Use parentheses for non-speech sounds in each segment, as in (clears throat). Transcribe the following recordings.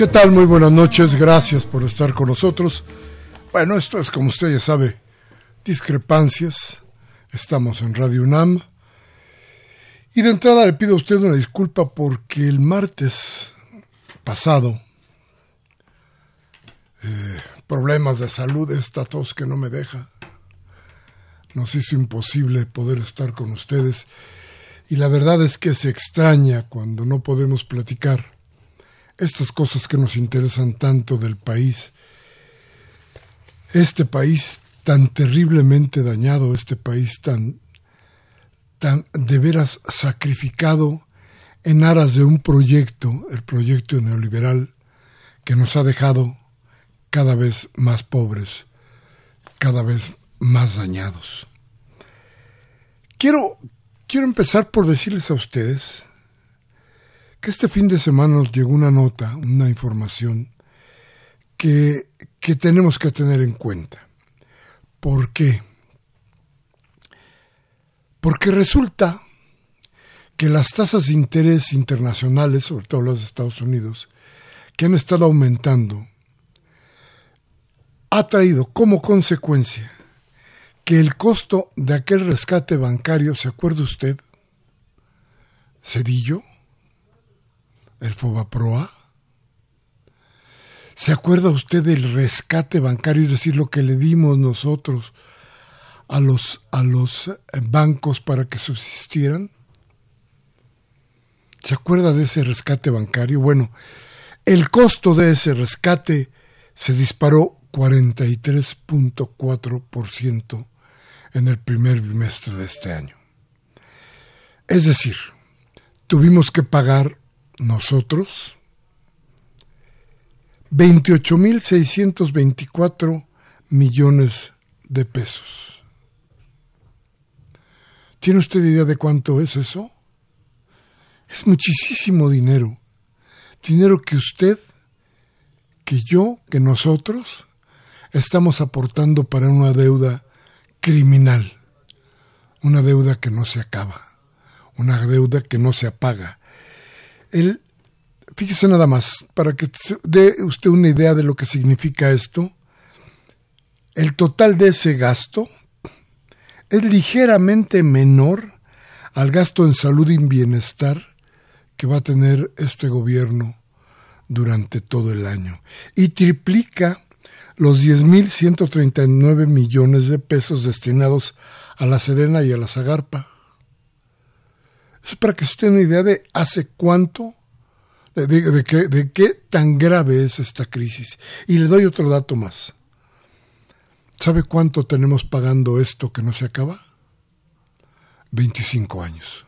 ¿Qué tal? Muy buenas noches, gracias por estar con nosotros. Bueno, esto es como usted ya sabe, discrepancias. Estamos en Radio UNAM. Y de entrada le pido a usted una disculpa porque el martes pasado, eh, problemas de salud, esta tos que no me deja, nos hizo imposible poder estar con ustedes. Y la verdad es que se extraña cuando no podemos platicar estas cosas que nos interesan tanto del país. Este país tan terriblemente dañado, este país tan, tan de veras sacrificado en aras de un proyecto, el proyecto neoliberal, que nos ha dejado cada vez más pobres, cada vez más dañados. Quiero, quiero empezar por decirles a ustedes que este fin de semana nos llegó una nota, una información que, que tenemos que tener en cuenta. ¿Por qué? Porque resulta que las tasas de interés internacionales, sobre todo las de Estados Unidos, que han estado aumentando, ha traído como consecuencia que el costo de aquel rescate bancario, ¿se acuerda usted? Cedillo, el Fobaproa. ¿Se acuerda usted del rescate bancario, es decir, lo que le dimos nosotros a los, a los eh, bancos para que subsistieran? ¿Se acuerda de ese rescate bancario? Bueno, el costo de ese rescate se disparó 43.4% en el primer bimestre de este año. Es decir, tuvimos que pagar nosotros 28.624 millones de pesos. ¿Tiene usted idea de cuánto es eso? Es muchísimo dinero. Dinero que usted, que yo, que nosotros estamos aportando para una deuda criminal. Una deuda que no se acaba. Una deuda que no se apaga el, fíjese nada más, para que dé usted una idea de lo que significa esto, el total de ese gasto es ligeramente menor al gasto en salud y bienestar que va a tener este gobierno durante todo el año y triplica los 10.139 millones de pesos destinados a la Sedena y a la Zagarpa. Es para que se tenga una idea de hace cuánto, de, qué, de qué tan grave es esta crisis. Y le doy otro dato más. ¿Sabe cuánto tenemos pagando esto que no se acaba? 25 años.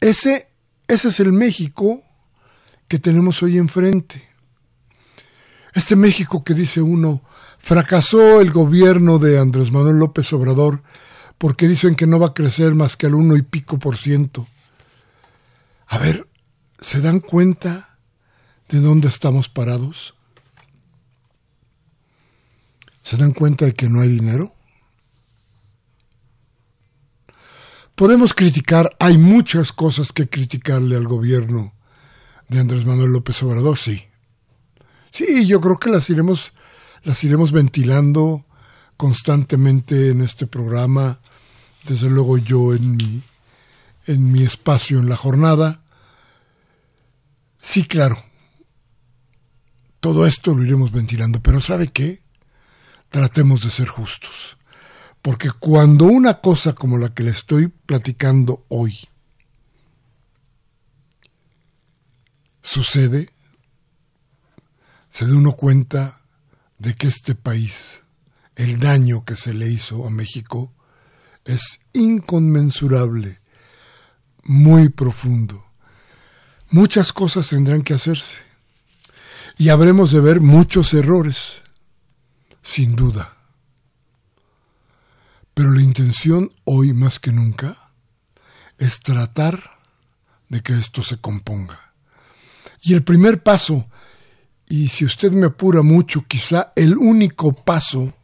Ese, ese es el México que tenemos hoy enfrente. Este México que dice uno, fracasó el gobierno de Andrés Manuel López Obrador porque dicen que no va a crecer más que al uno y pico por ciento. A ver, ¿se dan cuenta de dónde estamos parados? ¿Se dan cuenta de que no hay dinero? Podemos criticar, hay muchas cosas que criticarle al gobierno de Andrés Manuel López Obrador, sí. Sí, yo creo que las iremos, las iremos ventilando constantemente en este programa, desde luego yo en mi, en mi espacio en la jornada. Sí, claro, todo esto lo iremos ventilando, pero ¿sabe qué? Tratemos de ser justos. Porque cuando una cosa como la que le estoy platicando hoy sucede, se da uno cuenta de que este país, el daño que se le hizo a México, es inconmensurable, muy profundo. Muchas cosas tendrán que hacerse y habremos de ver muchos errores, sin duda. Pero la intención hoy más que nunca es tratar de que esto se componga. Y el primer paso, y si usted me apura mucho, quizá el único paso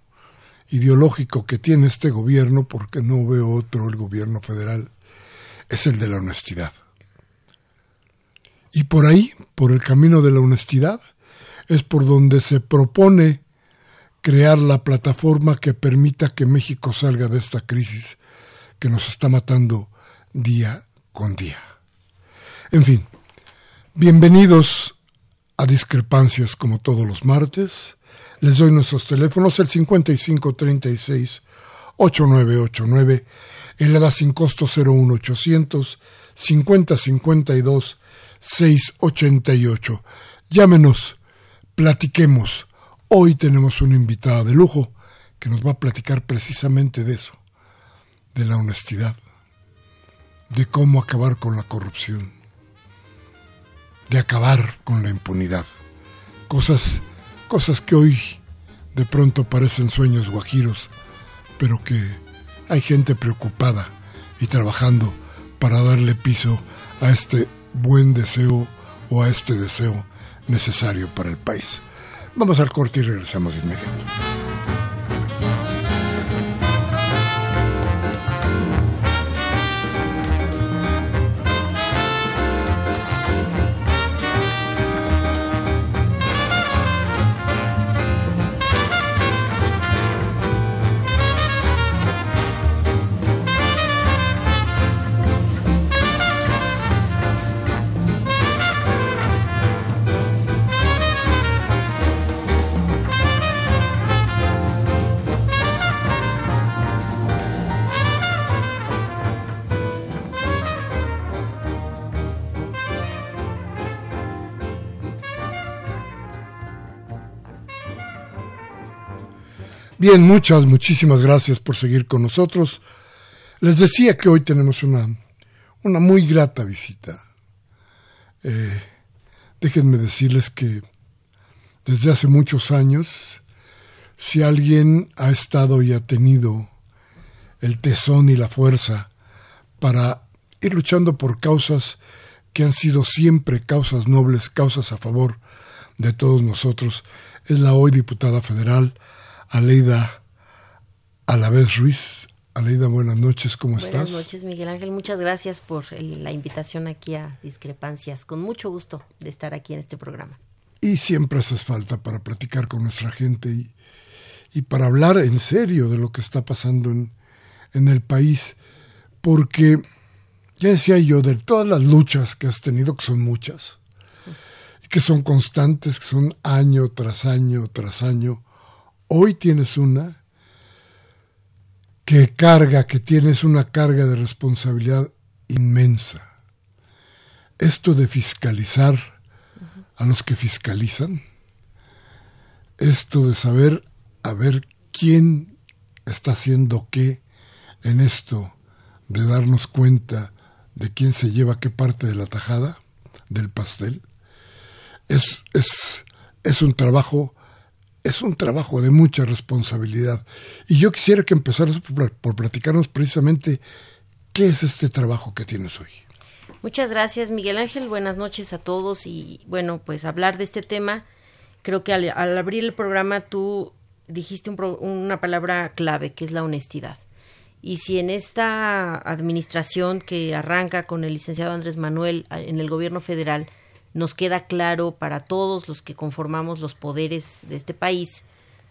ideológico que tiene este gobierno, porque no veo otro el gobierno federal, es el de la honestidad. Y por ahí, por el camino de la honestidad, es por donde se propone crear la plataforma que permita que México salga de esta crisis que nos está matando día con día. En fin, bienvenidos a Discrepancias como todos los martes. Les doy nuestros teléfonos, el 5536 8989, el EDA sin costo 01800 5052 688. Llámenos, platiquemos Hoy tenemos una invitada de lujo que nos va a platicar precisamente de eso, de la honestidad, de cómo acabar con la corrupción, de acabar con la impunidad. Cosas, cosas que hoy de pronto parecen sueños guajiros, pero que hay gente preocupada y trabajando para darle piso a este buen deseo o a este deseo necesario para el país. Vamos al corte y regresamos de inmediato. Bien, muchas, muchísimas gracias por seguir con nosotros. Les decía que hoy tenemos una, una muy grata visita. Eh, déjenme decirles que desde hace muchos años, si alguien ha estado y ha tenido el tesón y la fuerza para ir luchando por causas que han sido siempre causas nobles, causas a favor de todos nosotros, es la hoy diputada federal Aleida Alavés Ruiz. Aleida, buenas noches, ¿cómo estás? Buenas noches, Miguel Ángel. Muchas gracias por la invitación aquí a Discrepancias. Con mucho gusto de estar aquí en este programa. Y siempre haces falta para platicar con nuestra gente y, y para hablar en serio de lo que está pasando en, en el país. Porque, ya decía yo, de todas las luchas que has tenido, que son muchas, que son constantes, que son año tras año tras año, Hoy tienes una que carga, que tienes una carga de responsabilidad inmensa. Esto de fiscalizar a los que fiscalizan, esto de saber a ver quién está haciendo qué en esto de darnos cuenta de quién se lleva qué parte de la tajada del pastel, es, es, es un trabajo es un trabajo de mucha responsabilidad. Y yo quisiera que empezaras por, platicarnos precisamente qué es este trabajo que tienes hoy. Muchas gracias, Miguel Ángel. Buenas noches a todos. Y bueno, pues hablar de este tema, creo que al, al abrir el programa tú dijiste un pro, una palabra clave, que es la honestidad. Y si en esta administración que arranca con el licenciado Andrés Manuel en el gobierno federal nos queda claro para todos los que conformamos los poderes de este país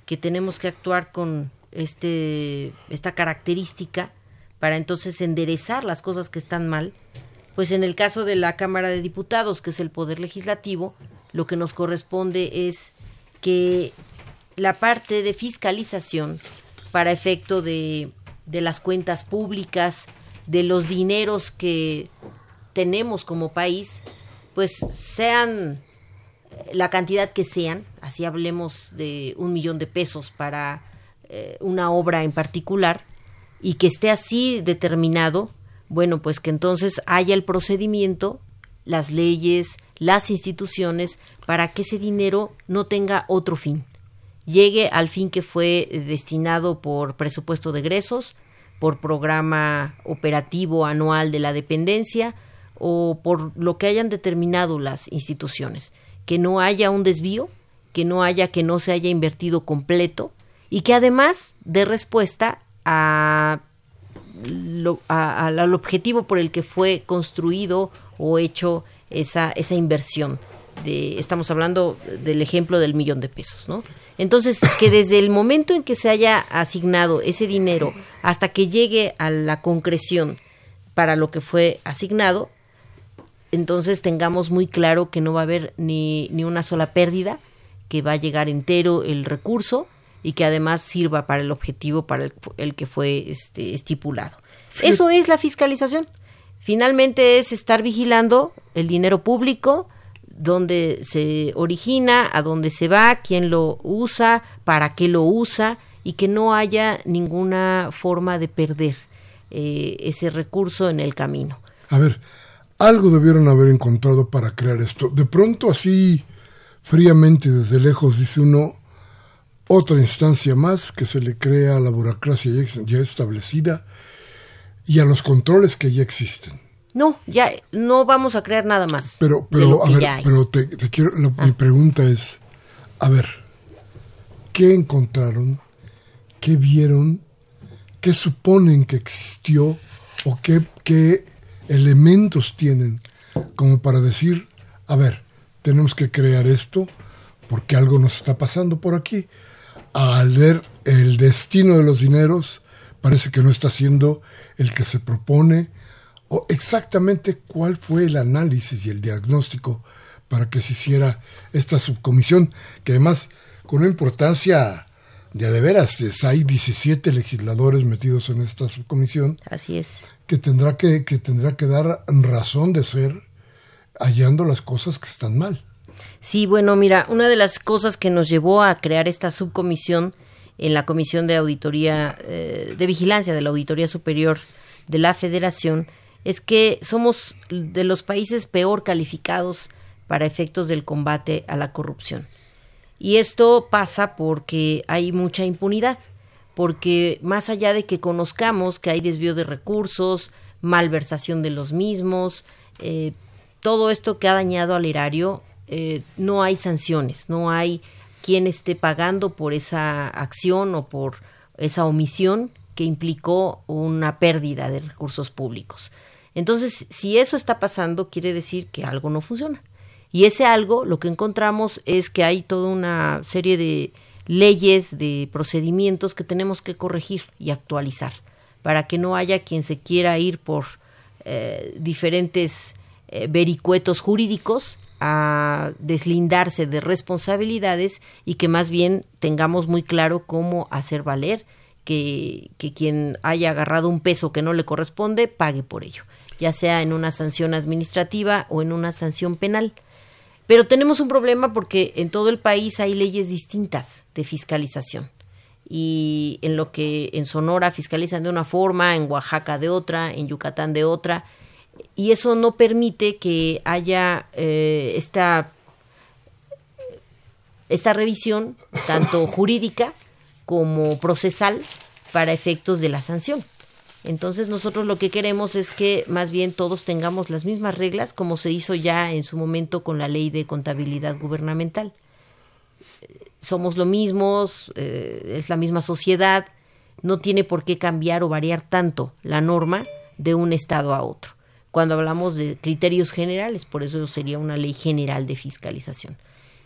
que tenemos que actuar con este esta característica para entonces enderezar las cosas que están mal, pues en el caso de la Cámara de Diputados, que es el poder legislativo, lo que nos corresponde es que la parte de fiscalización para efecto de de las cuentas públicas, de los dineros que tenemos como país, pues sean la cantidad que sean, así hablemos de un millón de pesos para eh, una obra en particular, y que esté así determinado, bueno, pues que entonces haya el procedimiento, las leyes, las instituciones, para que ese dinero no tenga otro fin. Llegue al fin que fue destinado por presupuesto de egresos, por programa operativo anual de la dependencia o por lo que hayan determinado las instituciones. Que no haya un desvío, que no haya que no se haya invertido completo y que además dé respuesta a lo, a, al objetivo por el que fue construido o hecho esa, esa inversión. De, estamos hablando del ejemplo del millón de pesos, ¿no? Entonces, que desde el momento en que se haya asignado ese dinero hasta que llegue a la concreción para lo que fue asignado, entonces tengamos muy claro que no va a haber ni, ni una sola pérdida, que va a llegar entero el recurso y que además sirva para el objetivo para el, que fue este, estipulado. Eso es la fiscalización. Finalmente es estar vigilando el dinero público, dónde se origina, a dónde se va, quién lo usa, para qué lo usa y que no haya ninguna forma de perder eh, ese recurso en el camino. A ver, algo debieron haber encontrado para crear esto. De pronto así, fríamente desde lejos, dice uno, otra instancia más que se le crea a la burocracia ya establecida y a los controles que ya existen. No, ya no vamos a crear nada más. Pero, pero, a ver, pero te, quiero, mi ah. pregunta es, a ver, ¿qué encontraron? ¿Qué vieron? ¿Qué suponen que existió? ¿O qué, qué elementos tienen como para decir, a ver, tenemos que crear esto porque algo nos está pasando por aquí? Al ver el destino de los dineros, parece que no está siendo el que se propone, o exactamente cuál fue el análisis y el diagnóstico para que se hiciera esta subcomisión, que además con una importancia de, de veras, hay 17 legisladores metidos en esta subcomisión. Así es. Que tendrá que, que tendrá que dar razón de ser hallando las cosas que están mal. Sí, bueno, mira, una de las cosas que nos llevó a crear esta subcomisión en la Comisión de Auditoría, eh, de Vigilancia de la Auditoría Superior de la Federación, es que somos de los países peor calificados para efectos del combate a la corrupción. Y esto pasa porque hay mucha impunidad, porque más allá de que conozcamos que hay desvío de recursos, malversación de los mismos, eh, todo esto que ha dañado al erario, eh, no hay sanciones, no hay quien esté pagando por esa acción o por esa omisión que implicó una pérdida de recursos públicos. Entonces, si eso está pasando, quiere decir que algo no funciona. Y ese algo, lo que encontramos es que hay toda una serie de leyes, de procedimientos que tenemos que corregir y actualizar para que no haya quien se quiera ir por eh, diferentes eh, vericuetos jurídicos a deslindarse de responsabilidades y que más bien tengamos muy claro cómo hacer valer que, que quien haya agarrado un peso que no le corresponde pague por ello, ya sea en una sanción administrativa o en una sanción penal. Pero tenemos un problema porque en todo el país hay leyes distintas de fiscalización. Y en lo que en Sonora fiscalizan de una forma, en Oaxaca de otra, en Yucatán de otra. Y eso no permite que haya eh, esta, esta revisión, tanto jurídica como procesal, para efectos de la sanción. Entonces nosotros lo que queremos es que más bien todos tengamos las mismas reglas como se hizo ya en su momento con la ley de contabilidad gubernamental. Somos lo mismos, eh, es la misma sociedad, no tiene por qué cambiar o variar tanto la norma de un estado a otro. Cuando hablamos de criterios generales, por eso sería una ley general de fiscalización.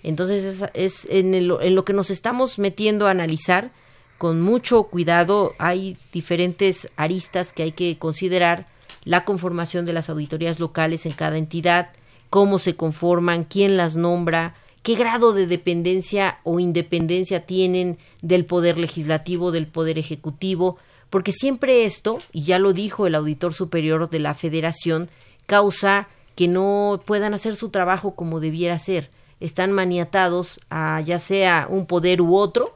Entonces es, es en, en lo que nos estamos metiendo a analizar con mucho cuidado. Hay diferentes aristas que hay que considerar. La conformación de las auditorías locales en cada entidad, cómo se conforman, quién las nombra, qué grado de dependencia o independencia tienen del poder legislativo, del poder ejecutivo, porque siempre esto, y ya lo dijo el auditor superior de la federación, causa que no puedan hacer su trabajo como debiera ser. Están maniatados a ya sea un poder u otro,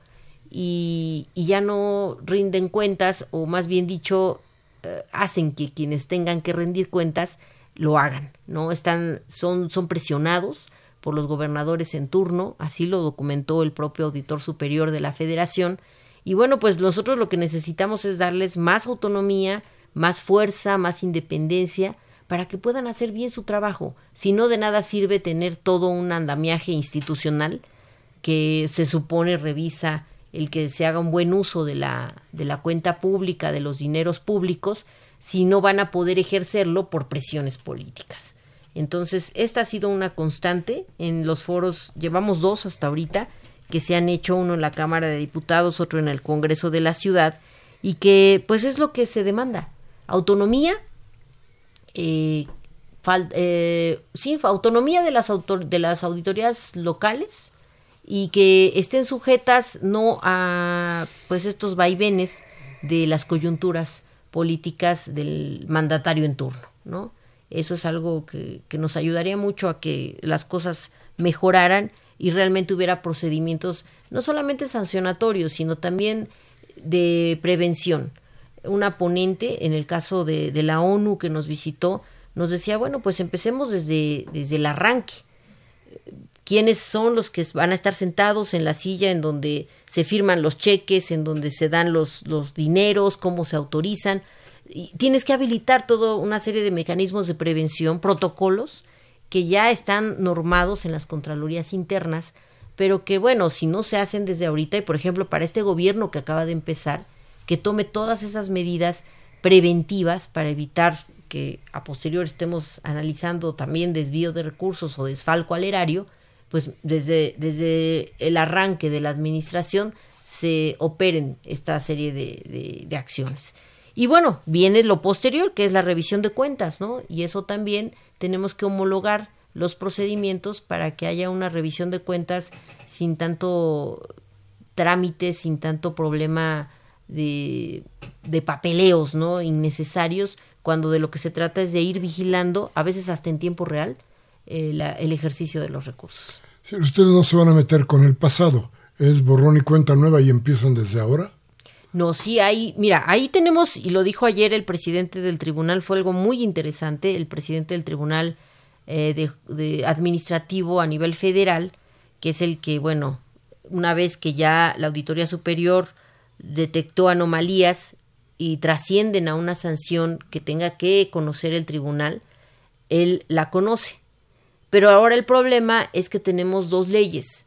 y, ya no rinden cuentas o más bien dicho eh, hacen que quienes tengan que rendir cuentas lo hagan, ¿no? Están, son, son presionados por los gobernadores en turno, así lo documentó el propio auditor superior de la federación, y bueno, pues nosotros lo que necesitamos es darles más autonomía, más fuerza, más independencia, para que puedan hacer bien su trabajo. Si no, de nada sirve tener todo un andamiaje institucional que se supone revisa el que se haga un buen uso de la, de la cuenta pública, de los dineros públicos, si no van a poder ejercerlo por presiones políticas. Entonces, esta ha sido una constante en los foros, llevamos dos hasta ahorita, que se han hecho, uno en la Cámara de Diputados, otro en el Congreso de la Ciudad, y que pues es lo que se demanda. Autonomía, eh, eh sí, autonomía de las, de las auditorías locales, y que estén sujetas no a pues estos vaivenes de las coyunturas políticas del mandatario en turno, ¿no? Eso es algo que, que nos ayudaría mucho a que las cosas mejoraran y realmente hubiera procedimientos no solamente sancionatorios, sino también de prevención. Una ponente, en el caso de, de la ONU que nos visitó, nos decía, bueno, pues empecemos desde, desde el arranque quiénes son los que van a estar sentados en la silla en donde se firman los cheques, en donde se dan los, los dineros, cómo se autorizan. Y tienes que habilitar toda una serie de mecanismos de prevención, protocolos que ya están normados en las Contralorías internas, pero que, bueno, si no se hacen desde ahorita, y por ejemplo, para este gobierno que acaba de empezar, que tome todas esas medidas preventivas para evitar que a posterior estemos analizando también desvío de recursos o desfalco al erario, pues desde, desde el arranque de la administración se operen esta serie de, de, acciones. Y bueno, viene lo posterior, que es la revisión de cuentas, ¿no? Y eso también tenemos que homologar los procedimientos para que haya una revisión de cuentas sin tanto trámite, sin tanto problema de, de papeleos, ¿no? Innecesarios, cuando de lo que se trata es de ir vigilando, a veces hasta en tiempo real, eh, el ejercicio de los recursos. Si ustedes no se van a meter con el pasado, es borrón y cuenta nueva y empiezan desde ahora. No, sí, hay, mira, ahí tenemos, y lo dijo ayer el presidente del tribunal, fue algo muy interesante, el presidente del tribunal eh, de, administrativo a nivel federal, que es el que, bueno, una vez que ya la Auditoría Superior detectó anomalías y trascienden a una sanción que tenga que conocer el tribunal, él la conoce. Pero ahora el problema es que tenemos dos leyes,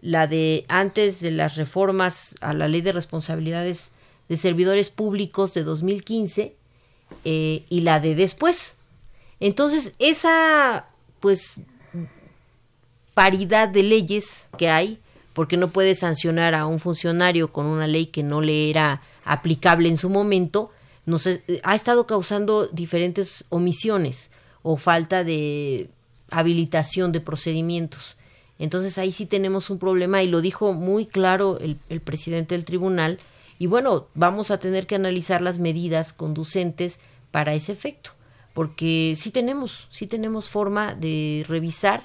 la de antes de las reformas a la ley de responsabilidades de servidores públicos de 2015 eh, y la de después. Entonces, esa pues paridad de leyes que hay, porque no puede sancionar a un funcionario con una ley que no le era aplicable en su momento, nos ha estado causando diferentes omisiones o falta de habilitación de procedimientos. Entonces ahí sí tenemos un problema y lo dijo muy claro el, presidente del tribunal Y bueno, vamos a tener que analizar las medidas conducentes para ese efecto, porque sí tenemos, sí tenemos forma de revisar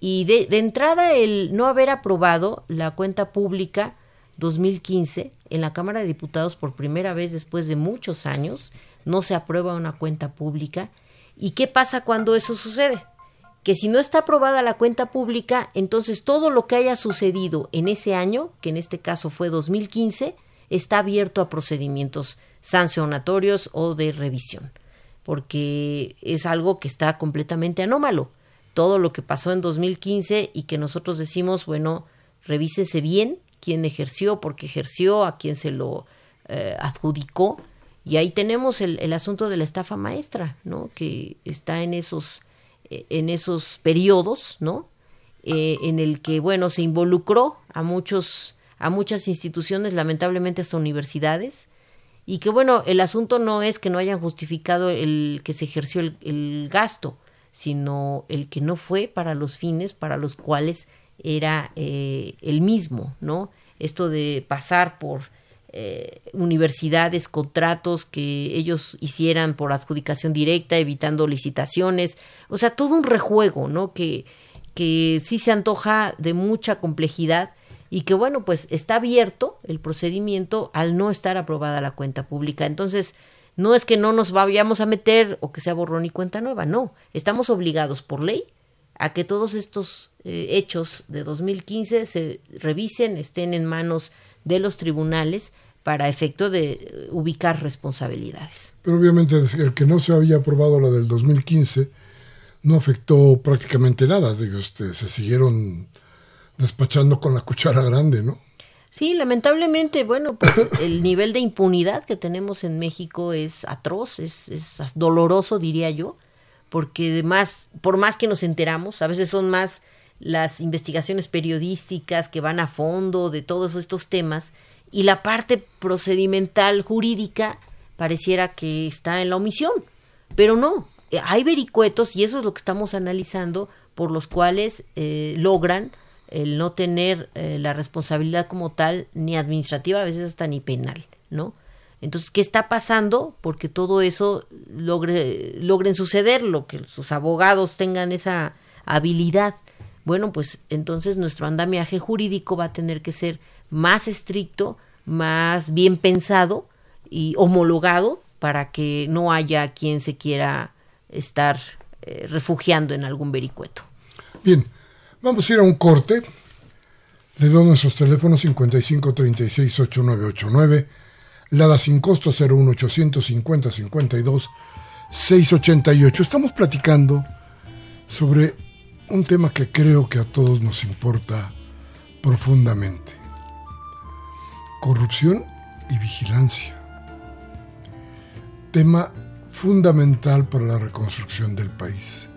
y de, de entrada el no haber aprobado la cuenta pública 2015 en la Cámara de Diputados por primera vez después de muchos años, no se aprueba una cuenta pública. ¿Y qué pasa cuando eso sucede? Que si no está aprobada la cuenta pública, entonces todo lo que haya sucedido en ese año, que en este caso fue 2015, está abierto a procedimientos sancionatorios o de revisión, porque es algo que está completamente anómalo. Todo lo que pasó en 2015 y que nosotros decimos, bueno, revísese bien quién ejerció, por qué ejerció, a quién se lo eh, adjudicó. Y ahí tenemos el, el, asunto de la estafa maestra, ¿no? Que está en esos, en esos periodos, ¿no? Eh, en el que, bueno, se involucró a muchos, a muchas instituciones, lamentablemente hasta universidades, y que, bueno, el asunto no es que no hayan justificado el que se ejerció el, el gasto, sino el que no fue para los fines para los cuales era eh, el mismo, ¿no? Esto de pasar por eh, universidades, contratos que ellos hicieran por adjudicación directa, evitando licitaciones, o sea, todo un rejuego, ¿no? Que, que sí se antoja de mucha complejidad y que, bueno, pues está abierto el procedimiento al no estar aprobada la cuenta pública. Entonces, no es que no nos vayamos a meter o que sea borrón y cuenta nueva, no, estamos obligados por ley a que todos estos eh, hechos de 2015 se revisen, estén en manos de los tribunales para efecto de eh, ubicar responsabilidades. Pero obviamente el que no se había aprobado la del 2015 no afectó prácticamente nada, digo, este, se siguieron despachando con la cuchara grande, ¿no? Sí, lamentablemente, bueno, pues (coughs) el nivel de impunidad que tenemos en México es atroz, es, es doloroso, diría yo porque además, por más que nos enteramos, a veces son más las investigaciones periodísticas que van a fondo de todos estos temas y la parte procedimental jurídica pareciera que está en la omisión, pero no, hay vericuetos y eso es lo que estamos analizando por los cuales eh, logran el no tener eh, la responsabilidad como tal ni administrativa, a veces hasta ni penal, ¿no? Entonces, ¿qué está pasando? Porque todo eso logre, logren suceder, lo que sus abogados tengan esa habilidad. Bueno, pues entonces nuestro andamiaje jurídico va a tener que ser más estricto, más bien pensado y homologado para que no haya quien se quiera estar eh, refugiando en algún vericueto. Bien, vamos a ir a un corte. Le doy nuestros teléfonos 55 36 8989 Lada sin costo 01850 52 688. Estamos platicando sobre un tema que creo que a todos nos importa profundamente. Corrupción y vigilancia. Tema fundamental para la reconstrucción del país.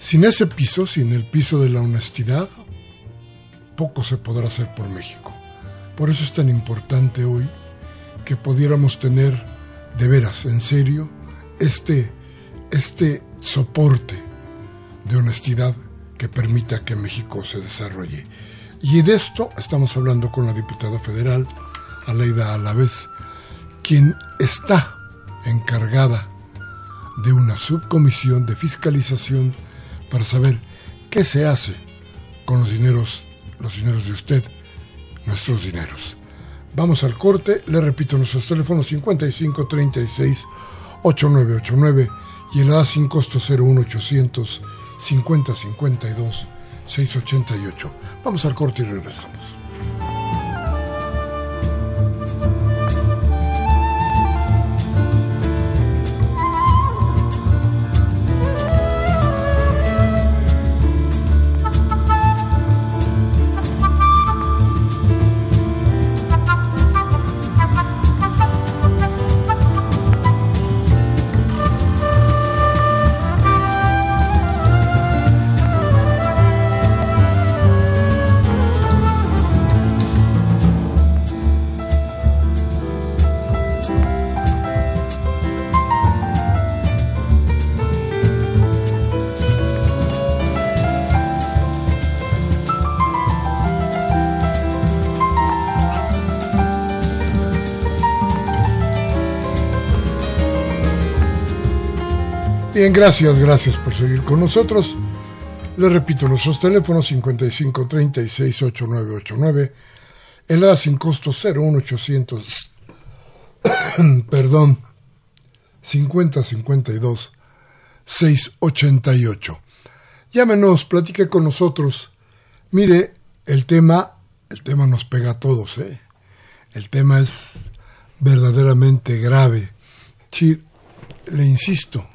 Sin ese piso, sin el piso de la honestidad, poco se podrá hacer por México. Por eso es tan importante hoy que pudiéramos tener de veras, en serio, este, este soporte de honestidad que permita que México se desarrolle. Y de esto estamos hablando con la diputada federal, Aleida Alavés, quien está encargada de una subcomisión de fiscalización para saber qué se hace con los dineros, los dineros de usted, nuestros dineros. Vamos al corte, le repito nuestros teléfonos 55 36 8989 y el A sin costo 01800 50 52 688. Vamos al corte y regresamos. Bien, gracias, gracias por seguir con nosotros. Les repito, nuestros teléfonos 55 36 8989, el sin costo 01800, (coughs) perdón, 50 52 688. Llámenos, platique con nosotros. Mire, el tema, el tema nos pega a todos, ¿eh? El tema es verdaderamente grave. Sí, le insisto,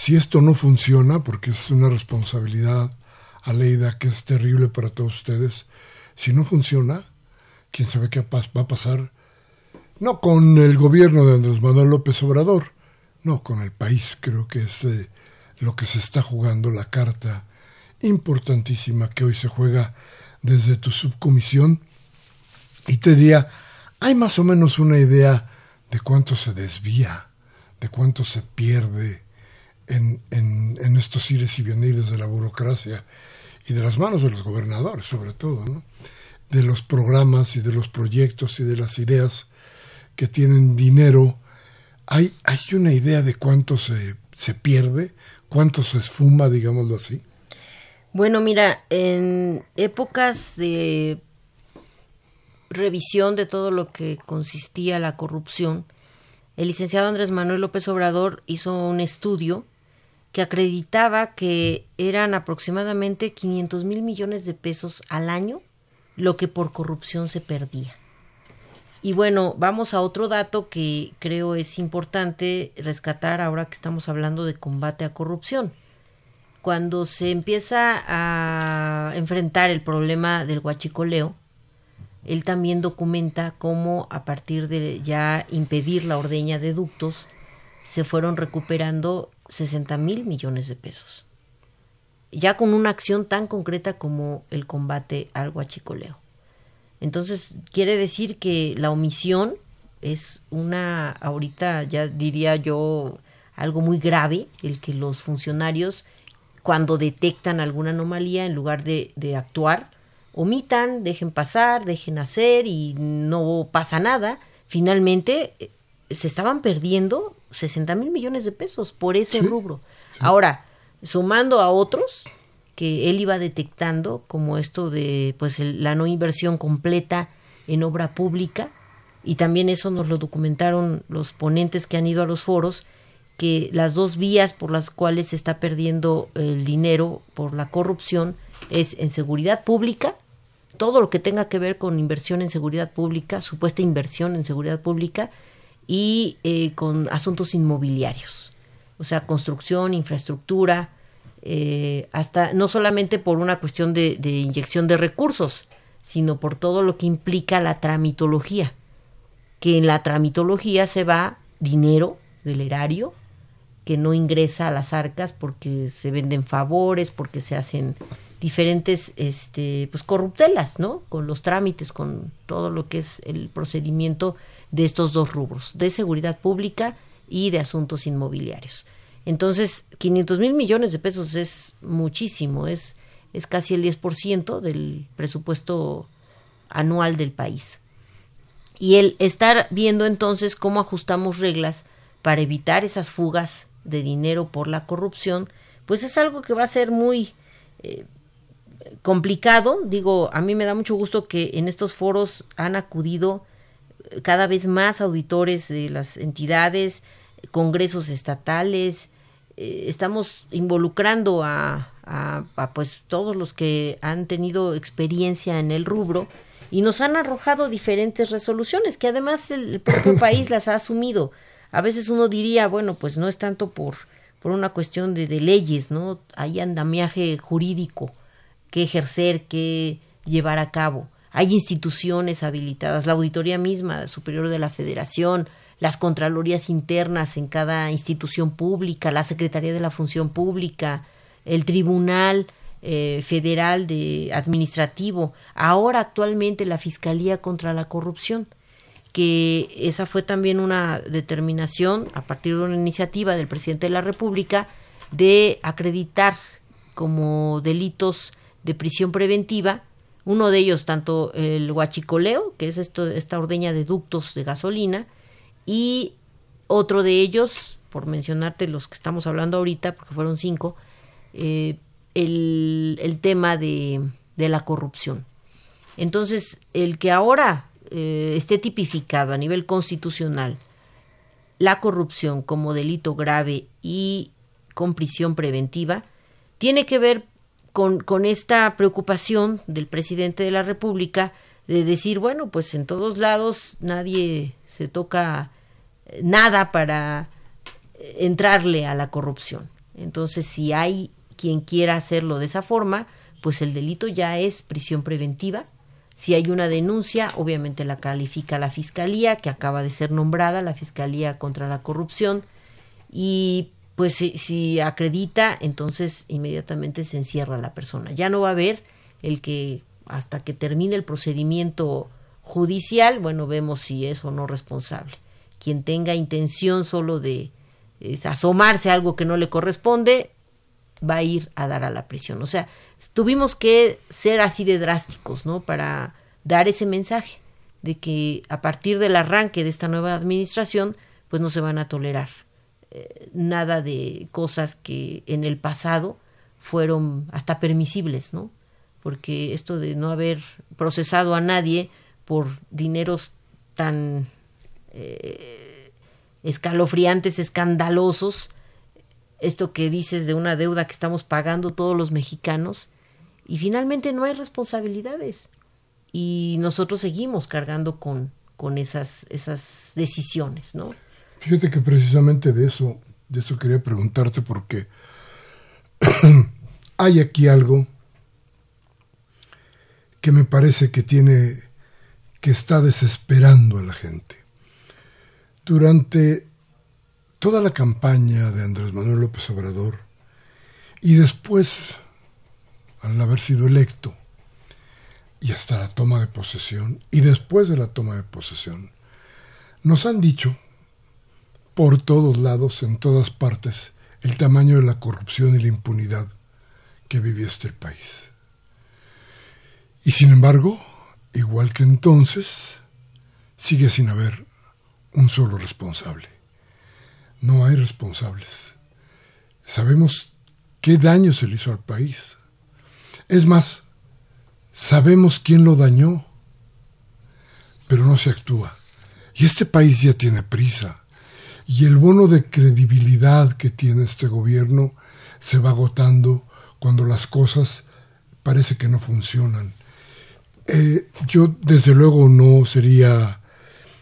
si esto no funciona, porque es una responsabilidad a Leida que es terrible para todos ustedes, si no funciona, quién sabe qué va a pasar, no con el gobierno de Andrés Manuel López Obrador, no con el país, creo que es eh, lo que se está jugando, la carta importantísima que hoy se juega desde tu subcomisión. Y te diría, hay más o menos una idea de cuánto se desvía, de cuánto se pierde en, en, estos ires y venires de la burocracia y de las manos de los gobernadores, sobre todo, ¿no? de los programas y de los proyectos y de las ideas que tienen dinero. ¿Hay, hay una idea de cuánto se, se pierde, cuánto se esfuma, digámoslo así? Bueno, mira, en épocas de revisión de todo lo que consistía la corrupción, el licenciado Andrés Manuel López Obrador hizo un estudio que acreditaba que eran aproximadamente 500 mil millones de pesos al año lo que por corrupción se perdía. Y bueno, vamos a otro dato que creo es importante rescatar ahora que estamos hablando de combate a corrupción cuando se empieza a enfrentar el problema del huachicoleo, él también documenta cómo a partir de ya impedir la ordeña de ductos, se fueron recuperando 60 mil millones de pesos. Ya con una acción tan concreta como el combate al huachicoleo. Entonces, quiere decir que la omisión es una, ahorita ya diría yo, algo muy grave, el que los funcionarios cuando detectan alguna anomalía, en lugar de, actuar, omitan, dejen pasar, dejen hacer y no pasa nada. Finalmente, se estaban perdiendo 60 mil millones de pesos por ese rubro. Ahora, sumando a otros que él iba detectando, como esto de pues la no inversión completa en obra pública, y también eso nos lo documentaron los ponentes que han ido a los foros, que las dos vías por las cuales se está perdiendo el dinero por la corrupción es en seguridad pública, todo lo que tenga que ver con inversión en seguridad pública, supuesta inversión en seguridad pública y eh, con asuntos inmobiliarios, o sea, construcción, infraestructura, eh, hasta no solamente por una cuestión de, de inyección de recursos, sino por todo lo que implica la tramitología, que en la tramitología se va dinero del erario que no ingresa a las arcas porque se venden favores, porque se hacen diferentes este pues corruptelas, ¿no? Con los trámites, con todo lo que es el procedimiento de estos dos rubros, de seguridad pública y de asuntos inmobiliarios. Entonces, 500 mil millones de pesos es muchísimo, es, es casi el 10% del presupuesto anual del país. Y el estar viendo entonces cómo ajustamos reglas para evitar esas fugas de dinero por la corrupción, pues es algo que va a ser muy eh, complicado. Digo, a mí me da mucho gusto que en estos foros han acudido cada vez más auditores de las entidades, congresos estatales, eh, estamos involucrando a, a, pues todos los que han tenido experiencia en el rubro y nos han arrojado diferentes resoluciones que además el propio (coughs) país las ha asumido a veces uno diría, bueno, pues no es tanto por, por una cuestión de, de leyes, ¿no? Hay andamiaje jurídico que ejercer, que llevar a cabo. Hay instituciones habilitadas, la auditoría misma superior de la federación, las contralorías internas en cada institución pública, la Secretaría de la Función Pública, el Tribunal eh, Federal de Administrativo, ahora actualmente la Fiscalía contra la Corrupción que esa fue también una determinación a partir de una iniciativa del presidente de la República de acreditar como delitos de prisión preventiva, uno de ellos tanto el huachicoleo, que es esto, esta ordeña de ductos de gasolina, y otro de ellos por mencionarte los que estamos hablando ahorita, porque fueron cinco, eh, el, tema de, de, la corrupción. Entonces, el que ahora eh, esté tipificado a nivel constitucional la corrupción como delito grave y con prisión preventiva, tiene que ver con, con esta preocupación del presidente de la República de decir, bueno, pues en todos lados nadie se toca eh, nada para eh, entrarle a la corrupción. Entonces, si hay quien quiera hacerlo de esa forma, pues el delito ya es prisión preventiva. Si hay una denuncia, obviamente la califica la Fiscalía, que acaba de ser nombrada, la Fiscalía contra la Corrupción, y pues si, acredita, entonces inmediatamente se encierra la persona. Ya no va a haber el que hasta que termine el procedimiento judicial, bueno, vemos si es o no responsable. Quien tenga intención solo de asomarse a algo que no le corresponde, va a ir a dar a la prisión. O sea, tuvimos que ser así de drásticos, ¿no? Para dar ese mensaje de que a partir del arranque de esta nueva administración, pues no se van a tolerar eh, nada de cosas que en el pasado fueron hasta permisibles, ¿no? porque esto de no haber procesado a nadie por dineros tan eh, escalofriantes, escandalosos, esto que dices de una deuda que estamos pagando todos los mexicanos, y finalmente no hay responsabilidades. Y nosotros seguimos cargando con, con esas, esas decisiones, ¿no? Fíjate que precisamente de eso, de eso quería preguntarte, porque (clears throat) hay aquí algo que me parece que tiene que está desesperando a la gente. Durante toda la campaña de Andrés Manuel López Obrador y después, al haber sido electo, y hasta la toma de posesión, y después de la toma de posesión, nos han dicho, por todos lados, en todas partes, el tamaño de la corrupción y la impunidad que vivía este país. Y sin embargo, igual que entonces, sigue sin haber un solo responsable. No hay responsables. Sabemos qué daño se le hizo al país. Es más, sabemos quién lo dañó, pero no se actúa. Y este país ya tiene prisa. Y el bono de credibilidad que tiene este gobierno se va agotando cuando las cosas parece que no funcionan. Eh, yo desde luego no sería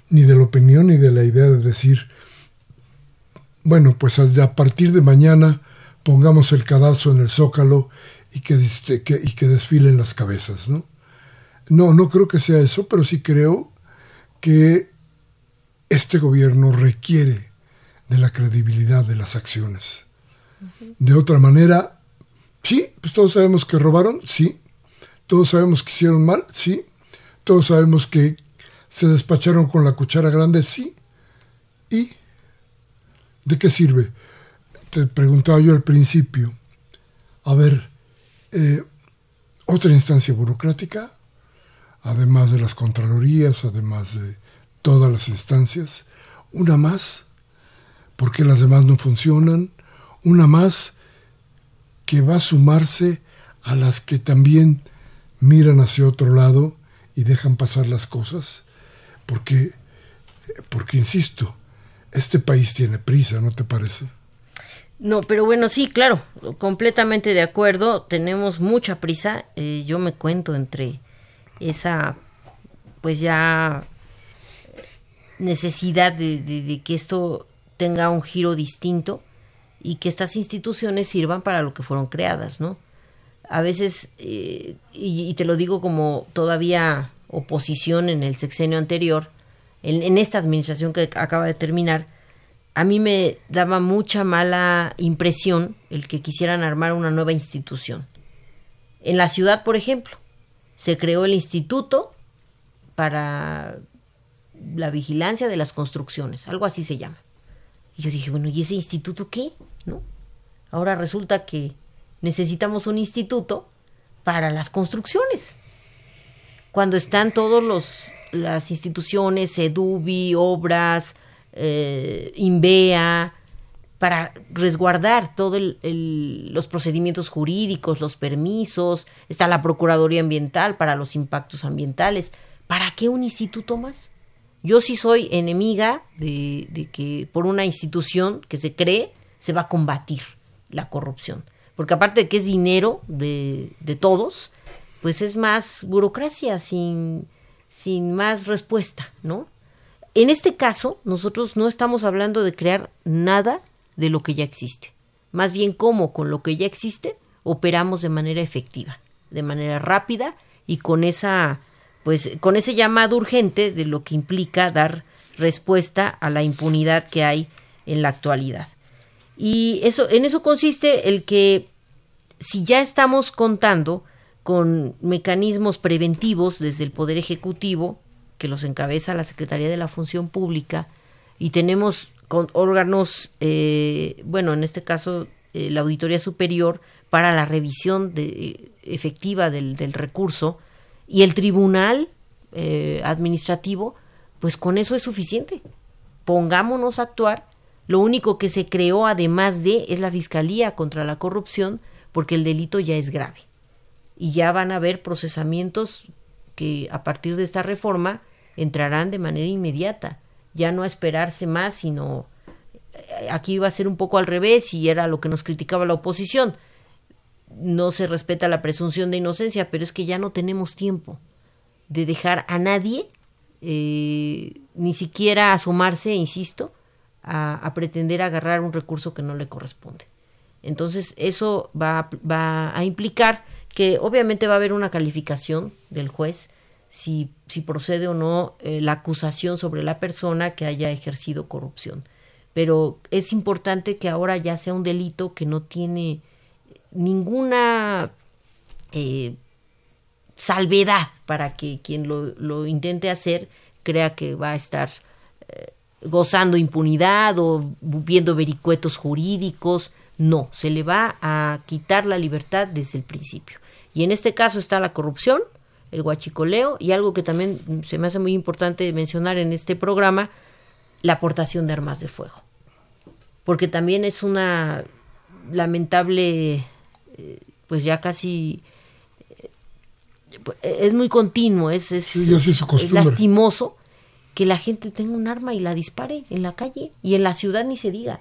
ni de la opinión ni de la idea de decir, bueno, pues a partir de mañana pongamos el cadalso en el zócalo y que, que, y que desfilen las cabezas, ¿no? No, no creo que sea eso, pero sí creo que este gobierno requiere de la credibilidad de las acciones. De otra manera, sí, pues todos sabemos que robaron, sí, todos sabemos que hicieron mal, sí. Todos sabemos que se despacharon con la cuchara grande, sí. ¿Y de qué sirve? Te preguntaba yo al principio. A ver, eh, otra instancia burocrática, además de las Contralorías, además de todas las instancias, una más, porque las demás no funcionan, una más que va a sumarse a las que también miran hacia otro lado y dejan pasar las cosas, porque, porque insisto, este país tiene prisa, ¿no te parece? No, pero bueno, sí, claro, completamente de acuerdo, tenemos mucha prisa, eh, yo me cuento entre esa, pues ya necesidad de, de que esto tenga un giro distinto y que estas instituciones sirvan para lo que fueron creadas, ¿no? a veces, eh, y, te lo digo como todavía oposición en el sexenio anterior, en, esta administración que acaba de terminar, a mí me daba mucha mala impresión el que quisieran armar una nueva institución. En la ciudad, por ejemplo, se creó el instituto para la vigilancia de las construcciones, algo así se llama. Y yo dije, bueno, ¿y ese instituto qué? ¿No? Ahora resulta que necesitamos un instituto para las construcciones. Cuando están todos los las instituciones, EDUBI, Obras, eh, INVEA, para resguardar todos los procedimientos jurídicos, los permisos, está la Procuraduría Ambiental para los impactos ambientales. ¿Para qué un instituto más? Yo sí soy enemiga de, que por una institución que se cree se va a combatir la corrupción. Porque aparte de que es dinero de, de todos, pues es más burocracia sin, sin más respuesta, ¿no? En este caso, nosotros no estamos hablando de crear nada de lo que ya existe. Más bien cómo con lo que ya existe operamos de manera efectiva, de manera rápida y con esa pues con ese llamado urgente de lo que implica dar respuesta a la impunidad que hay en la actualidad. Y eso en eso consiste el que si ya estamos contando con mecanismos preventivos desde el Poder Ejecutivo, que los encabeza la Secretaría de la Función Pública, y tenemos con órganos, eh, bueno, en este caso eh, la Auditoría Superior, para la revisión de, efectiva del, del, recurso, y el Tribunal eh, Administrativo, pues con eso es suficiente. Pongámonos a actuar. Lo único que se creó además de es la Fiscalía contra la Corrupción, porque el delito ya es grave. Y ya van a haber procesamientos que a partir de esta reforma entrarán de manera inmediata ya no a esperarse más, sino eh, aquí iba a ser un poco al revés y era lo que nos criticaba la oposición. No se respeta la presunción de inocencia, pero es que ya no tenemos tiempo de dejar a nadie, eh, ni siquiera asomarse, insisto, a, a, pretender agarrar un recurso que no le corresponde. Entonces, eso va, va a implicar que obviamente va a haber una calificación del juez, si, si procede o no eh, la acusación sobre la persona que haya ejercido corrupción. Pero es importante que ahora ya sea un delito que no tiene ninguna eh, salvedad para que quien lo, lo, intente hacer crea que va a estar eh, gozando impunidad o viendo vericuetos jurídicos. No, se le va a quitar la libertad desde el principio. Y en este caso está la corrupción, el guachicoleo y algo que también se me hace muy importante mencionar en este programa, la aportación de armas de fuego. Porque también es una lamentable, pues ya casi, eh, es muy continuo, es, es, es lastimoso que la gente tenga un arma y la dispare en la calle y en la ciudad ni se diga.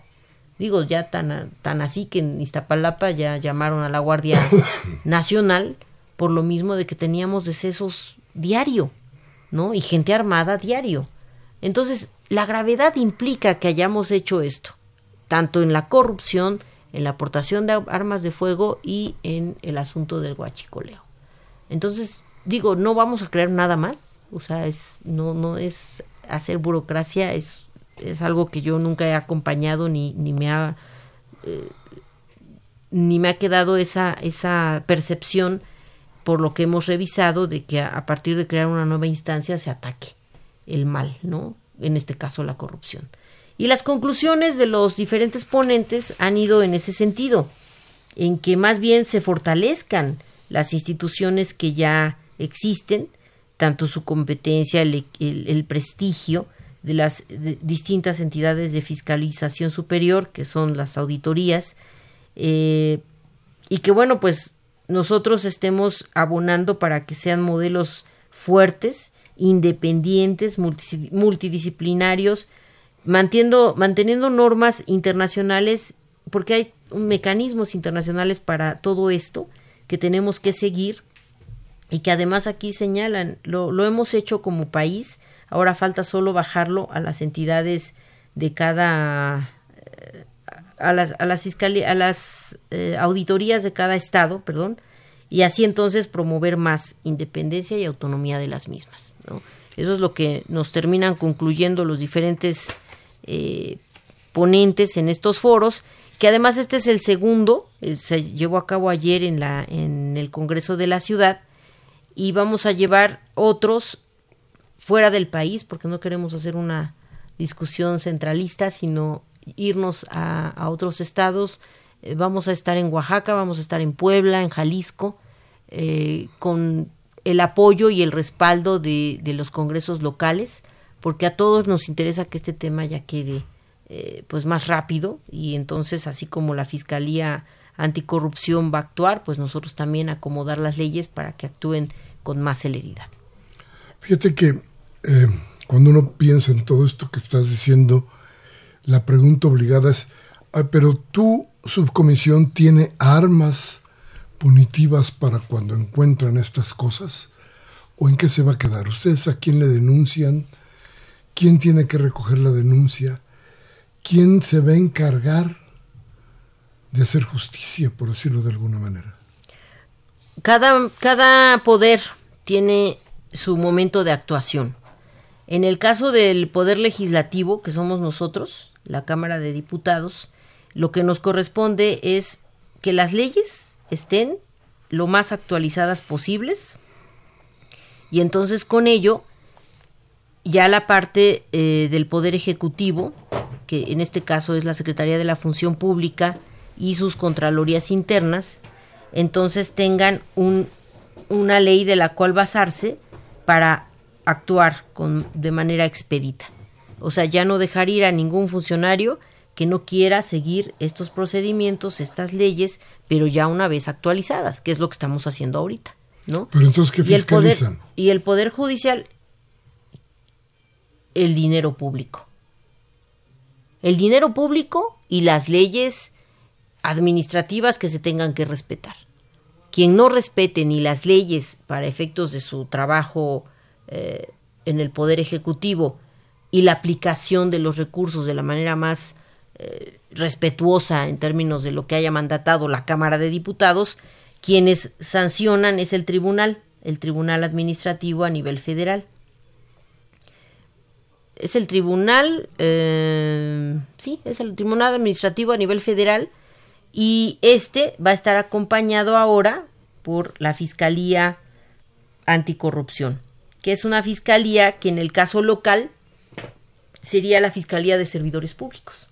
Digo, ya tan, tan así que en Iztapalapa ya llamaron a la Guardia (coughs) Nacional por lo mismo de que teníamos decesos diario, ¿no? Y gente armada diario. Entonces, la gravedad implica que hayamos hecho esto, tanto en la corrupción, en la aportación de armas de fuego y en el asunto del guachicoleo. Entonces, digo, no vamos a crear nada más, o sea, es, no, no es hacer burocracia, es, es algo que yo nunca he acompañado ni, ni me ha eh, ni me ha quedado esa, esa percepción por lo que hemos revisado de que a, partir de crear una nueva instancia se ataque el mal, ¿no? En este caso la corrupción. Y las conclusiones de los diferentes ponentes han ido en ese sentido, en que más bien se fortalezcan las instituciones que ya existen, tanto su competencia, el, el, prestigio de las distintas entidades de fiscalización superior, que son las auditorías, eh, y que bueno, pues nosotros estemos abonando para que sean modelos fuertes, independientes, multidisciplinarios, manteniendo, manteniendo normas internacionales, porque hay mecanismos internacionales para todo esto que tenemos que seguir y que además aquí señalan, lo, lo hemos hecho como país, ahora falta solo bajarlo a las entidades de cada a las, a las, a las eh, auditorías de cada estado, perdón, y así entonces promover más independencia y autonomía de las mismas. ¿no? Eso es lo que nos terminan concluyendo los diferentes eh, ponentes en estos foros, que además este es el segundo, eh, se llevó a cabo ayer en, la, en el Congreso de la Ciudad, y vamos a llevar otros fuera del país, porque no queremos hacer una discusión centralista, sino irnos a, otros estados. Eh, vamos a estar en Oaxaca, vamos a estar en Puebla, en Jalisco, eh, con el apoyo y el respaldo de, de, los congresos locales, porque a todos nos interesa que este tema ya quede eh, pues más rápido y entonces así como la Fiscalía Anticorrupción va a actuar, pues nosotros también acomodar las leyes para que actúen con más celeridad. Fíjate que eh, cuando uno piensa en todo esto que estás diciendo, la pregunta obligada es, pero tu subcomisión tiene armas punitivas para cuando encuentran estas cosas? ¿O en qué se va a quedar? ¿Ustedes a quién le denuncian? ¿Quién tiene que recoger la denuncia? ¿Quién se va a encargar de hacer justicia, por decirlo de alguna manera? Cada, cada poder tiene su momento de actuación. En el caso del Poder Legislativo, que somos nosotros, la Cámara de Diputados, lo que nos corresponde es que las leyes estén lo más actualizadas posibles y entonces con ello ya la parte eh, del Poder Ejecutivo, que en este caso es la Secretaría de la Función Pública y sus Contralorías Internas, entonces tengan un, una ley de la cual basarse para actuar con, de manera expedita. O sea, ya no dejar ir a ningún funcionario que no quiera seguir estos procedimientos, estas leyes, pero ya una vez actualizadas, que es lo que estamos haciendo ahorita, ¿no? Pero entonces, ¿qué fiscalizan? Y el Poder, Judicial, el dinero público. El dinero público y las leyes administrativas que se tengan que respetar. Quien no respete ni las leyes para efectos de su trabajo eh, en el Poder Ejecutivo y la aplicación de los recursos de la manera más eh, respetuosa en términos de lo que haya mandatado la Cámara de Diputados, quienes sancionan es el tribunal, el tribunal administrativo a nivel federal. Es el tribunal, eh, sí, es el tribunal administrativo a nivel federal y este va a estar acompañado ahora por la Fiscalía Anticorrupción, que es una fiscalía que en el caso local sería la Fiscalía de Servidores Públicos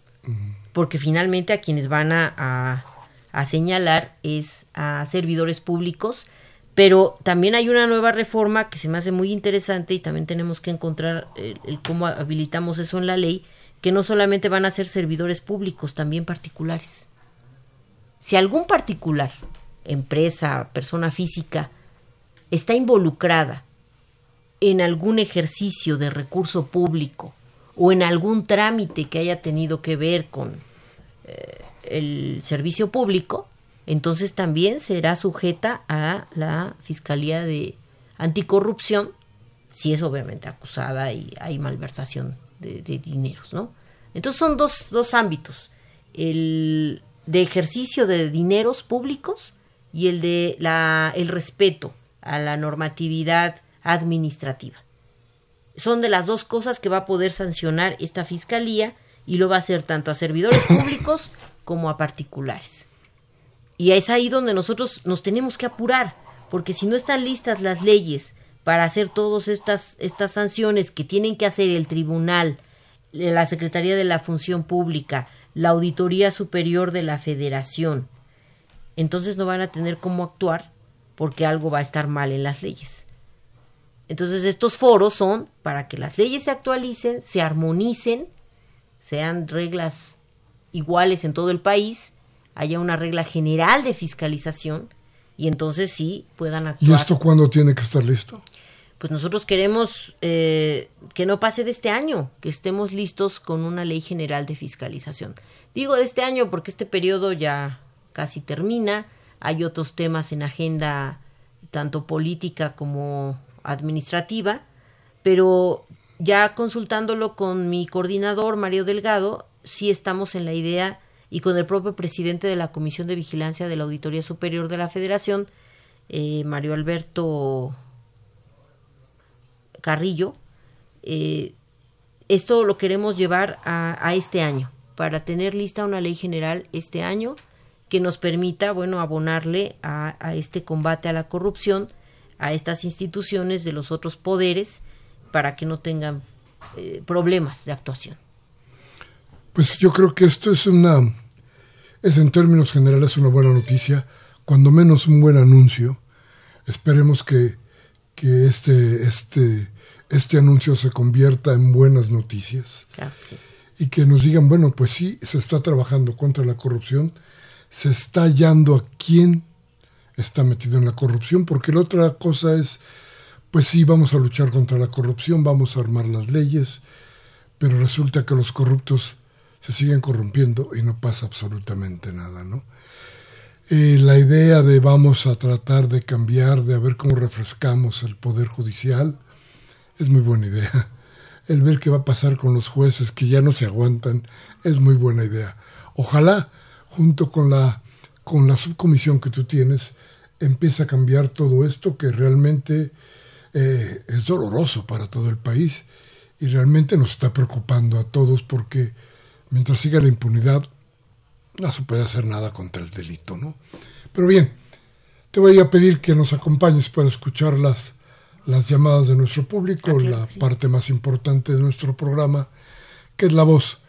porque finalmente a quienes van a, a, señalar es a servidores públicos, pero también hay una nueva reforma que se me hace muy interesante y también tenemos que encontrar el, cómo habilitamos eso en la ley, que no solamente van a ser servidores públicos, también particulares. Si algún particular, empresa, persona física, está involucrada en algún ejercicio de recurso público o en algún trámite que haya tenido que ver con eh, el servicio público, entonces también será sujeta a la Fiscalía de Anticorrupción, si es obviamente acusada y hay malversación de, dineros, ¿no? Entonces son dos, dos ámbitos, el de ejercicio de dineros públicos y el de la, el respeto a la normatividad administrativa son de las dos cosas que va a poder sancionar esta fiscalía y lo va a hacer tanto a servidores públicos como a particulares. Y es ahí donde nosotros nos tenemos que apurar, porque si no están listas las leyes para hacer todas estas, estas sanciones que tienen que hacer el tribunal, la Secretaría de la Función Pública, la Auditoría Superior de la Federación, entonces no van a tener cómo actuar porque algo va a estar mal en las leyes. Entonces estos foros son para que las leyes se actualicen, se armonicen, sean reglas iguales en todo el país, haya una regla general de fiscalización y entonces sí puedan actuar. ¿Y esto cuándo tiene que estar listo? Pues nosotros queremos eh, que no pase de este año, que estemos listos con una ley general de fiscalización. Digo de este año porque este periodo ya casi termina, hay otros temas en agenda tanto política como administrativa, pero ya consultándolo con mi coordinador, Mario Delgado, sí estamos en la idea y con el propio presidente de la Comisión de Vigilancia de la Auditoría Superior de la Federación, eh, Mario Alberto Carrillo, eh, esto lo queremos llevar a, este año, para tener lista una ley general este año que nos permita, bueno, abonarle a, a este combate a la corrupción a estas instituciones de los otros poderes para que no tengan eh, problemas de actuación. Pues yo creo que esto es una, es en términos generales una buena noticia, cuando menos un buen anuncio. Esperemos que, que este, este, este anuncio se convierta en buenas noticias. Claro sí. y que nos digan, bueno, pues sí, se está trabajando contra la corrupción, se está hallando a quién está metido en la corrupción, porque la otra cosa es, pues sí, vamos a luchar contra la corrupción, vamos a armar las leyes, pero resulta que los corruptos se siguen corrompiendo y no pasa absolutamente nada, ¿no? Eh, la idea de vamos a tratar de cambiar, de ver cómo refrescamos el poder judicial, es muy buena idea. (laughs) El ver qué va a pasar con los jueces que ya no se aguantan, es muy buena idea. Ojalá, junto con la, con la subcomisión que tú tienes, empiece a cambiar todo esto que realmente eh, es doloroso para todo el país y realmente nos está preocupando a todos porque mientras siga la impunidad no se puede hacer nada contra el delito, ¿no? Pero bien, te voy a pedir que nos acompañes para escuchar las, las llamadas de nuestro público, ah, la parte más importante de nuestro programa, que es la voz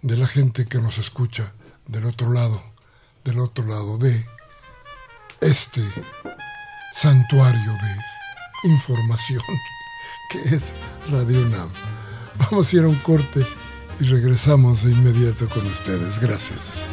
de la gente que nos escucha del otro lado, del otro lado de este santuario de información (laughs) que es Radio UNAM. Vamos a ir a un corte y regresamos de inmediato con ustedes. Gracias.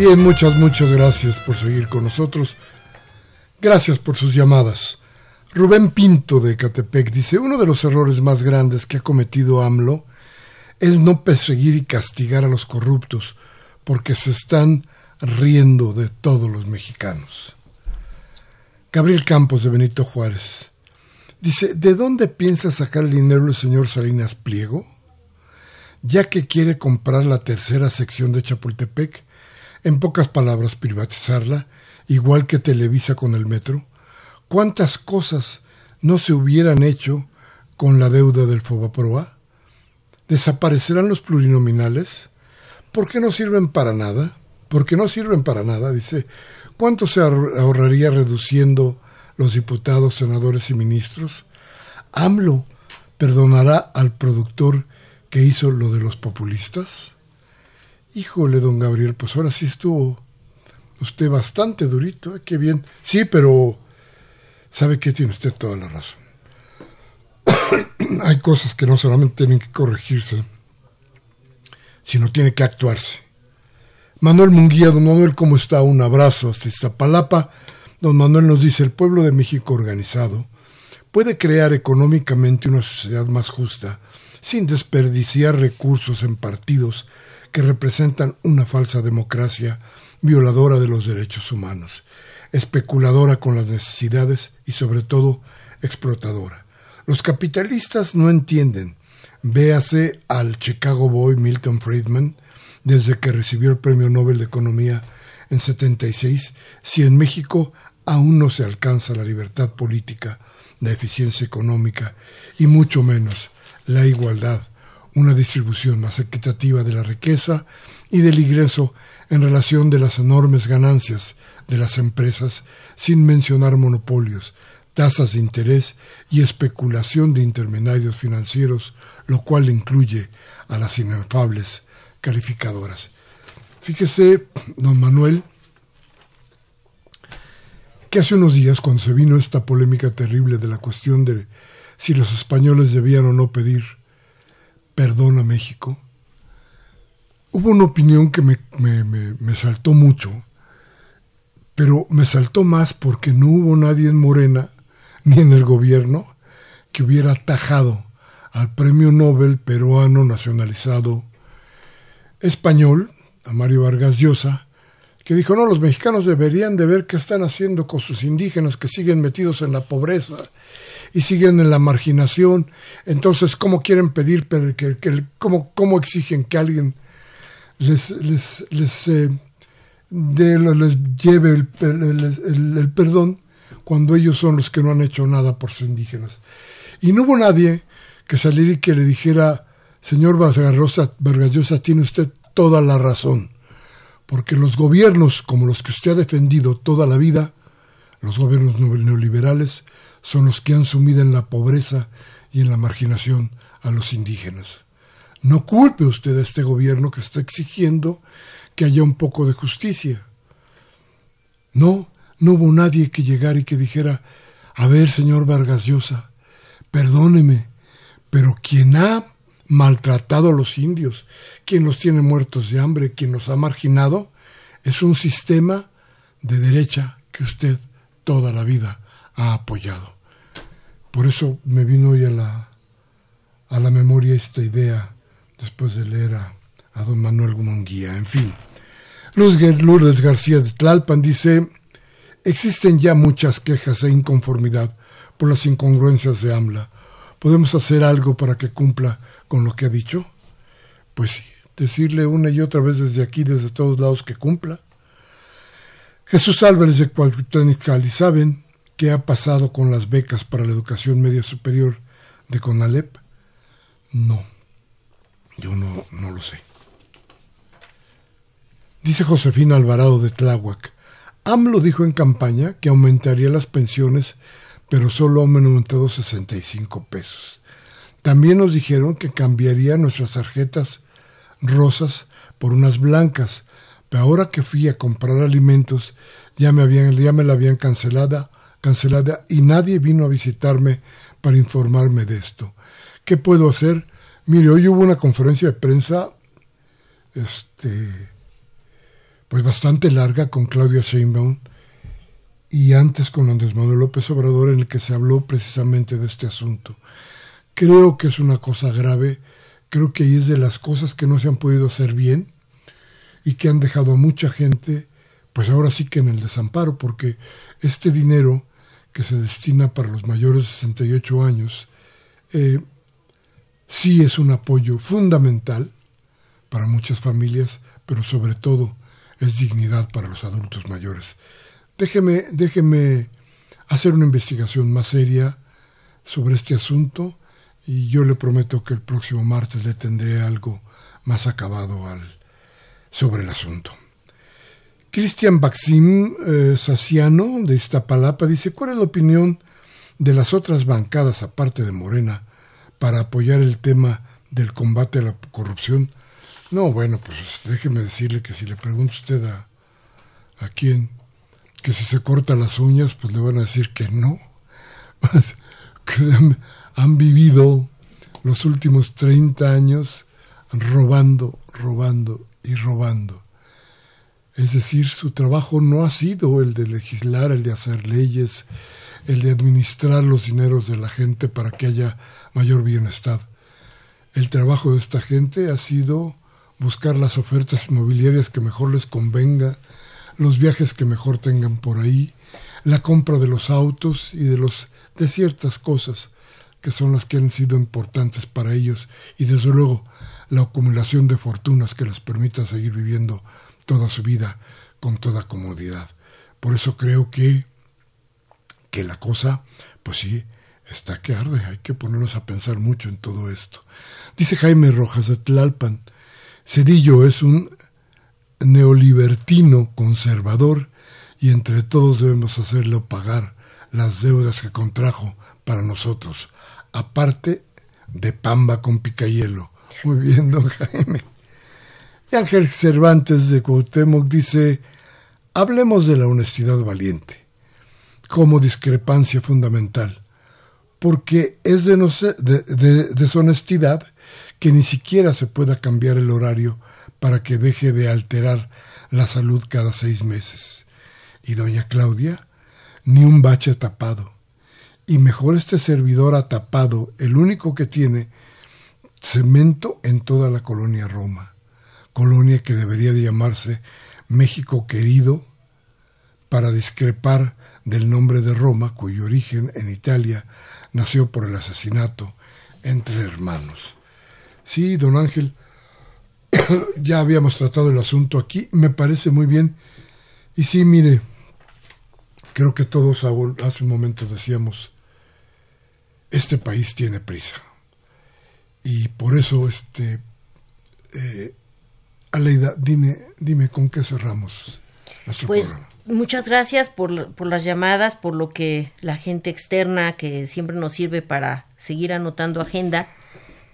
Bien, muchas, muchas gracias por seguir con nosotros. Gracias por sus llamadas. Rubén Pinto de Catepec dice, uno de los errores más grandes que ha cometido AMLO es no perseguir y castigar a los corruptos, porque se están riendo de todos los mexicanos. Gabriel Campos de Benito Juárez dice, ¿de dónde piensa sacar el dinero el señor Salinas Pliego? Ya que quiere comprar la tercera sección de Chapultepec, en pocas palabras, privatizarla, igual que Televisa con el metro. ¿Cuántas cosas no se hubieran hecho con la deuda del Fobaproa? ¿Desaparecerán los plurinominales? ¿Por qué no sirven para nada? Porque no sirven para nada, dice. ¿Cuánto se ahorraría reduciendo los diputados, senadores y ministros? AMLO perdonará al productor que hizo lo de los populistas? Híjole, don Gabriel, pues ahora sí estuvo usted bastante durito, ¿eh? qué bien. Sí, pero sabe que tiene usted toda la razón. (coughs) Hay cosas que no solamente tienen que corregirse, sino tiene que actuarse. Manuel Munguía, don Manuel, ¿cómo está? Un abrazo hasta Iztapalapa. Don Manuel nos dice, el pueblo de México organizado puede crear económicamente una sociedad más justa sin desperdiciar recursos en partidos que representan una falsa democracia violadora de los derechos humanos, especuladora con las necesidades y sobre todo explotadora. Los capitalistas no entienden. Véase al Chicago Boy Milton Friedman desde que recibió el Premio Nobel de Economía en 76 si en México aún no se alcanza la libertad política, la eficiencia económica y mucho menos la igualdad, una distribución más equitativa de la riqueza y del ingreso en relación de las enormes ganancias de las empresas, sin mencionar monopolios, tasas de interés y especulación de intermediarios financieros, lo cual incluye a las inefables calificadoras. Fíjese, don Manuel, que hace unos días, cuando se vino esta polémica terrible de la cuestión de si los españoles debían o no pedir perdón a México, hubo una opinión que me, me, saltó mucho, pero me saltó más porque no hubo nadie en Morena (laughs) ni en el gobierno que hubiera atajado al premio Nobel peruano nacionalizado español, a Mario Vargas Llosa, que dijo, no, los mexicanos deberían de ver qué están haciendo con sus indígenas que siguen metidos en la pobreza y siguen en la marginación. Entonces, ¿cómo quieren pedir, que, cómo, cómo exigen que alguien les, les, les, eh, les lleve el, perdón cuando ellos son los que no han hecho nada por sus indígenas? Y no hubo nadie que saliera y que le dijera, señor Vargas Llosa, tiene usted toda la razón porque los gobiernos como los que usted ha defendido toda la vida, los gobiernos neoliberales, son los que han sumido en la pobreza y en la marginación a los indígenas. No culpe usted a este gobierno que está exigiendo que haya un poco de justicia. No, no hubo nadie que llegara y que dijera, a ver, señor Vargas Llosa, perdóneme, pero quien ha maltratado a los indios, quien los tiene muertos de hambre, quien los ha marginado, es un sistema de derecha que usted toda la vida ha apoyado. Por eso me vino hoy a la, a la memoria esta idea después de leer a, don Manuel Gumonguía. En fin, Lourdes García de Tlalpan dice, existen ya muchas quejas e inconformidad por las incongruencias de AMLA ¿Podemos hacer algo para que cumpla con lo que ha dicho? Pues sí, decirle una y otra vez desde aquí, desde todos lados, que cumpla. Jesús Álvarez de Cali, ¿saben qué ha pasado con las becas para la educación media superior de CONALEP? No, yo no, no lo sé. Dice Josefina Alvarado de Tláhuac, AMLO dijo en campaña que aumentaría las pensiones pero solo han aumentado 65 pesos. También nos dijeron que cambiaría nuestras tarjetas rosas por unas blancas, pero ahora que fui a comprar alimentos ya me habían ya me la habían cancelada, cancelada y nadie vino a visitarme para informarme de esto. ¿Qué puedo hacer? Mire, hoy hubo una conferencia de prensa este pues bastante larga con Claudia Sheinbaum y antes con Andrés Manuel López Obrador en el que se habló precisamente de este asunto. Creo que es una cosa grave, creo que es de las cosas que no se han podido hacer bien y que han dejado a mucha gente, pues ahora sí que en el desamparo, porque este dinero que se destina para los mayores de 68 años, eh, sí es un apoyo fundamental para muchas familias, pero sobre todo es dignidad para los adultos mayores. Déjeme, déjeme hacer una investigación más seria sobre este asunto y yo le prometo que el próximo martes le tendré algo más acabado al, sobre el asunto. Cristian Baxim eh, Saciano de Iztapalapa dice, ¿cuál es la opinión de las otras bancadas aparte de Morena para apoyar el tema del combate a la corrupción? No, bueno, pues déjeme decirle que si le pregunta usted a, quién, que si se corta las uñas, pues le van a decir que no, (laughs) que han, vivido los últimos 30 años robando, robando y robando. Es decir, su trabajo no ha sido el de legislar, el de hacer leyes, el de administrar los dineros de la gente para que haya mayor bienestar. El trabajo de esta gente ha sido buscar las ofertas inmobiliarias que mejor les convenga, los viajes que mejor tengan por ahí, la compra de los autos y de los de ciertas cosas que son las que han sido importantes para ellos y desde luego la acumulación de fortunas que les permita seguir viviendo toda su vida con toda comodidad. Por eso creo que, que la cosa, pues sí, está que arde. Hay que ponernos a pensar mucho en todo esto. Dice Jaime Rojas de Tlalpan, Cedillo es un neolibertino conservador y entre todos debemos hacerlo pagar las deudas que contrajo para nosotros, aparte de Pamba con Picayelo. Muy bien, don Jaime. Y Ángel Cervantes de Cuauhtémoc dice, hablemos de la honestidad valiente como discrepancia fundamental, porque es de, de deshonestidad que ni siquiera se pueda cambiar el horario para que deje de alterar la salud cada seis meses. Y doña Claudia, ni un bache tapado. Y mejor este servidor atapado, el único que tiene cemento en toda la colonia Roma, colonia que debería de llamarse México querido, para discrepar del nombre de Roma, cuyo origen en Italia nació por el asesinato entre hermanos. Sí, don Ángel, (coughs) ya habíamos tratado el asunto aquí, me parece muy bien. Y sí, mire, creo que todos hace un momento decíamos, este país tiene prisa. Y por eso, este, eh, Aleida, dime, dime con qué cerramos nuestro pues, Muchas gracias por, por las llamadas, por lo que la gente externa que siempre nos sirve para seguir anotando agenda.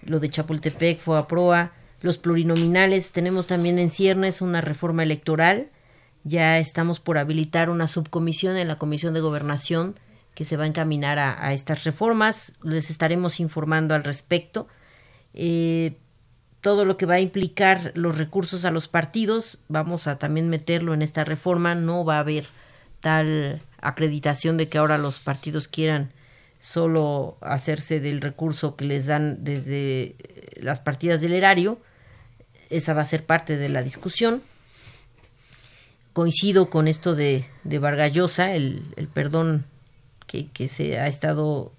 Lo de Chapultepec fue a proa los plurinominales. Tenemos también en ciernes una reforma electoral. Ya estamos por habilitar una subcomisión en la Comisión de Gobernación que se va a encaminar a, estas reformas. Les estaremos informando al respecto. Eh, todo lo que va a implicar los recursos a los partidos, vamos a también meterlo en esta reforma. No va a haber tal acreditación de que ahora los partidos quieran solo hacerse del recurso que les dan desde las partidas del erario, esa va a ser parte de la discusión. Coincido con esto de, de Vargallosa, el, perdón que, que se ha estado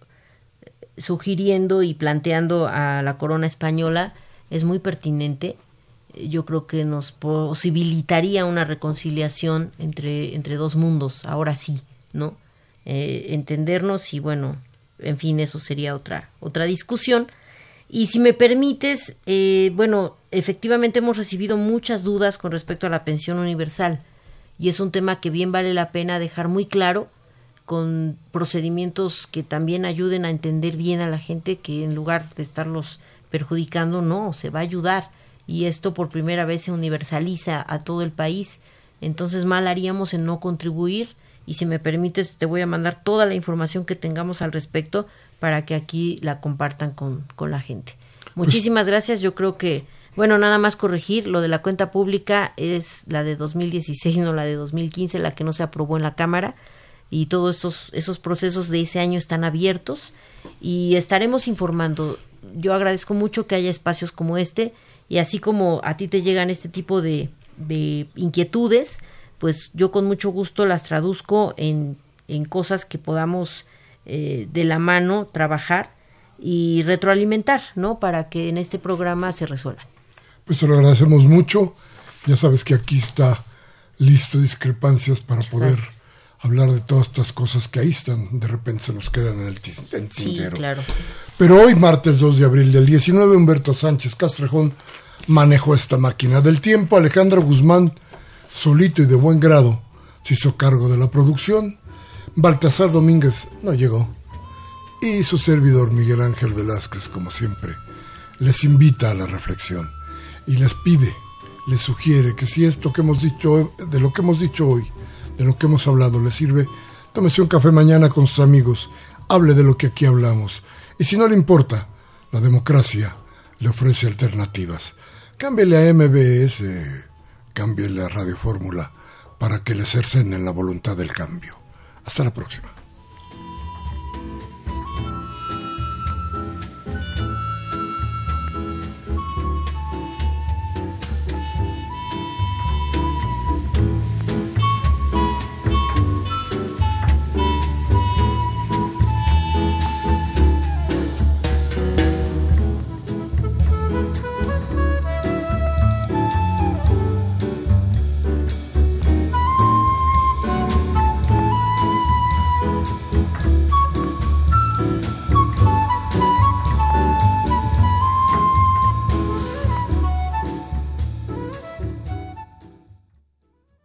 sugiriendo y planteando a la corona española es muy pertinente. Yo creo que nos posibilitaría una reconciliación entre, entre dos mundos, ahora sí, ¿no? Eh, entendernos y bueno, en fin, eso sería otra, otra discusión. Y si me permites, eh, bueno, efectivamente hemos recibido muchas dudas con respecto a la pensión universal y es un tema que bien vale la pena dejar muy claro con procedimientos que también ayuden a entender bien a la gente que en lugar de estarlos perjudicando, no, se va a ayudar y esto por primera vez se universaliza a todo el país. Entonces mal haríamos en no contribuir y si me permites te voy a mandar toda la información que tengamos al respecto para que aquí la compartan con, con la gente. Pues Muchísimas gracias. Yo creo que, bueno, nada más corregir, lo de la cuenta pública es la de 2016, no la de 2015, la que no se aprobó en la Cámara. Y todos estos, esos procesos de ese año están abiertos y estaremos informando. Yo agradezco mucho que haya espacios como este y así como a ti te llegan este tipo de, de inquietudes, pues yo con mucho gusto las traduzco en, en cosas que podamos eh, de la mano trabajar y retroalimentar, ¿no? Para que en este programa se resuelvan. Pues te lo agradecemos mucho. Ya sabes que aquí está listo discrepancias para poder hablar de todas estas cosas que ahí están, de repente se nos quedan en el tintero. Sí, claro. Pero hoy, martes 2 de abril del 19, Humberto Sánchez Castrejón manejó esta máquina del tiempo. Alejandro Guzmán, solito y de buen grado, se hizo cargo de la producción. Baltasar Domínguez no llegó. Y su servidor Miguel Ángel Velázquez, como siempre, les invita a la reflexión y les pide, les sugiere que si esto que hemos dicho, de lo que hemos dicho hoy, de lo que hemos hablado, les sirve, tómese un café mañana con sus amigos, hable de lo que aquí hablamos. Y si no le importa, la democracia le ofrece alternativas. Cámbiele a MBS, cámbiele a Radio Fórmula para que le cercenen la voluntad del cambio. Hasta la próxima.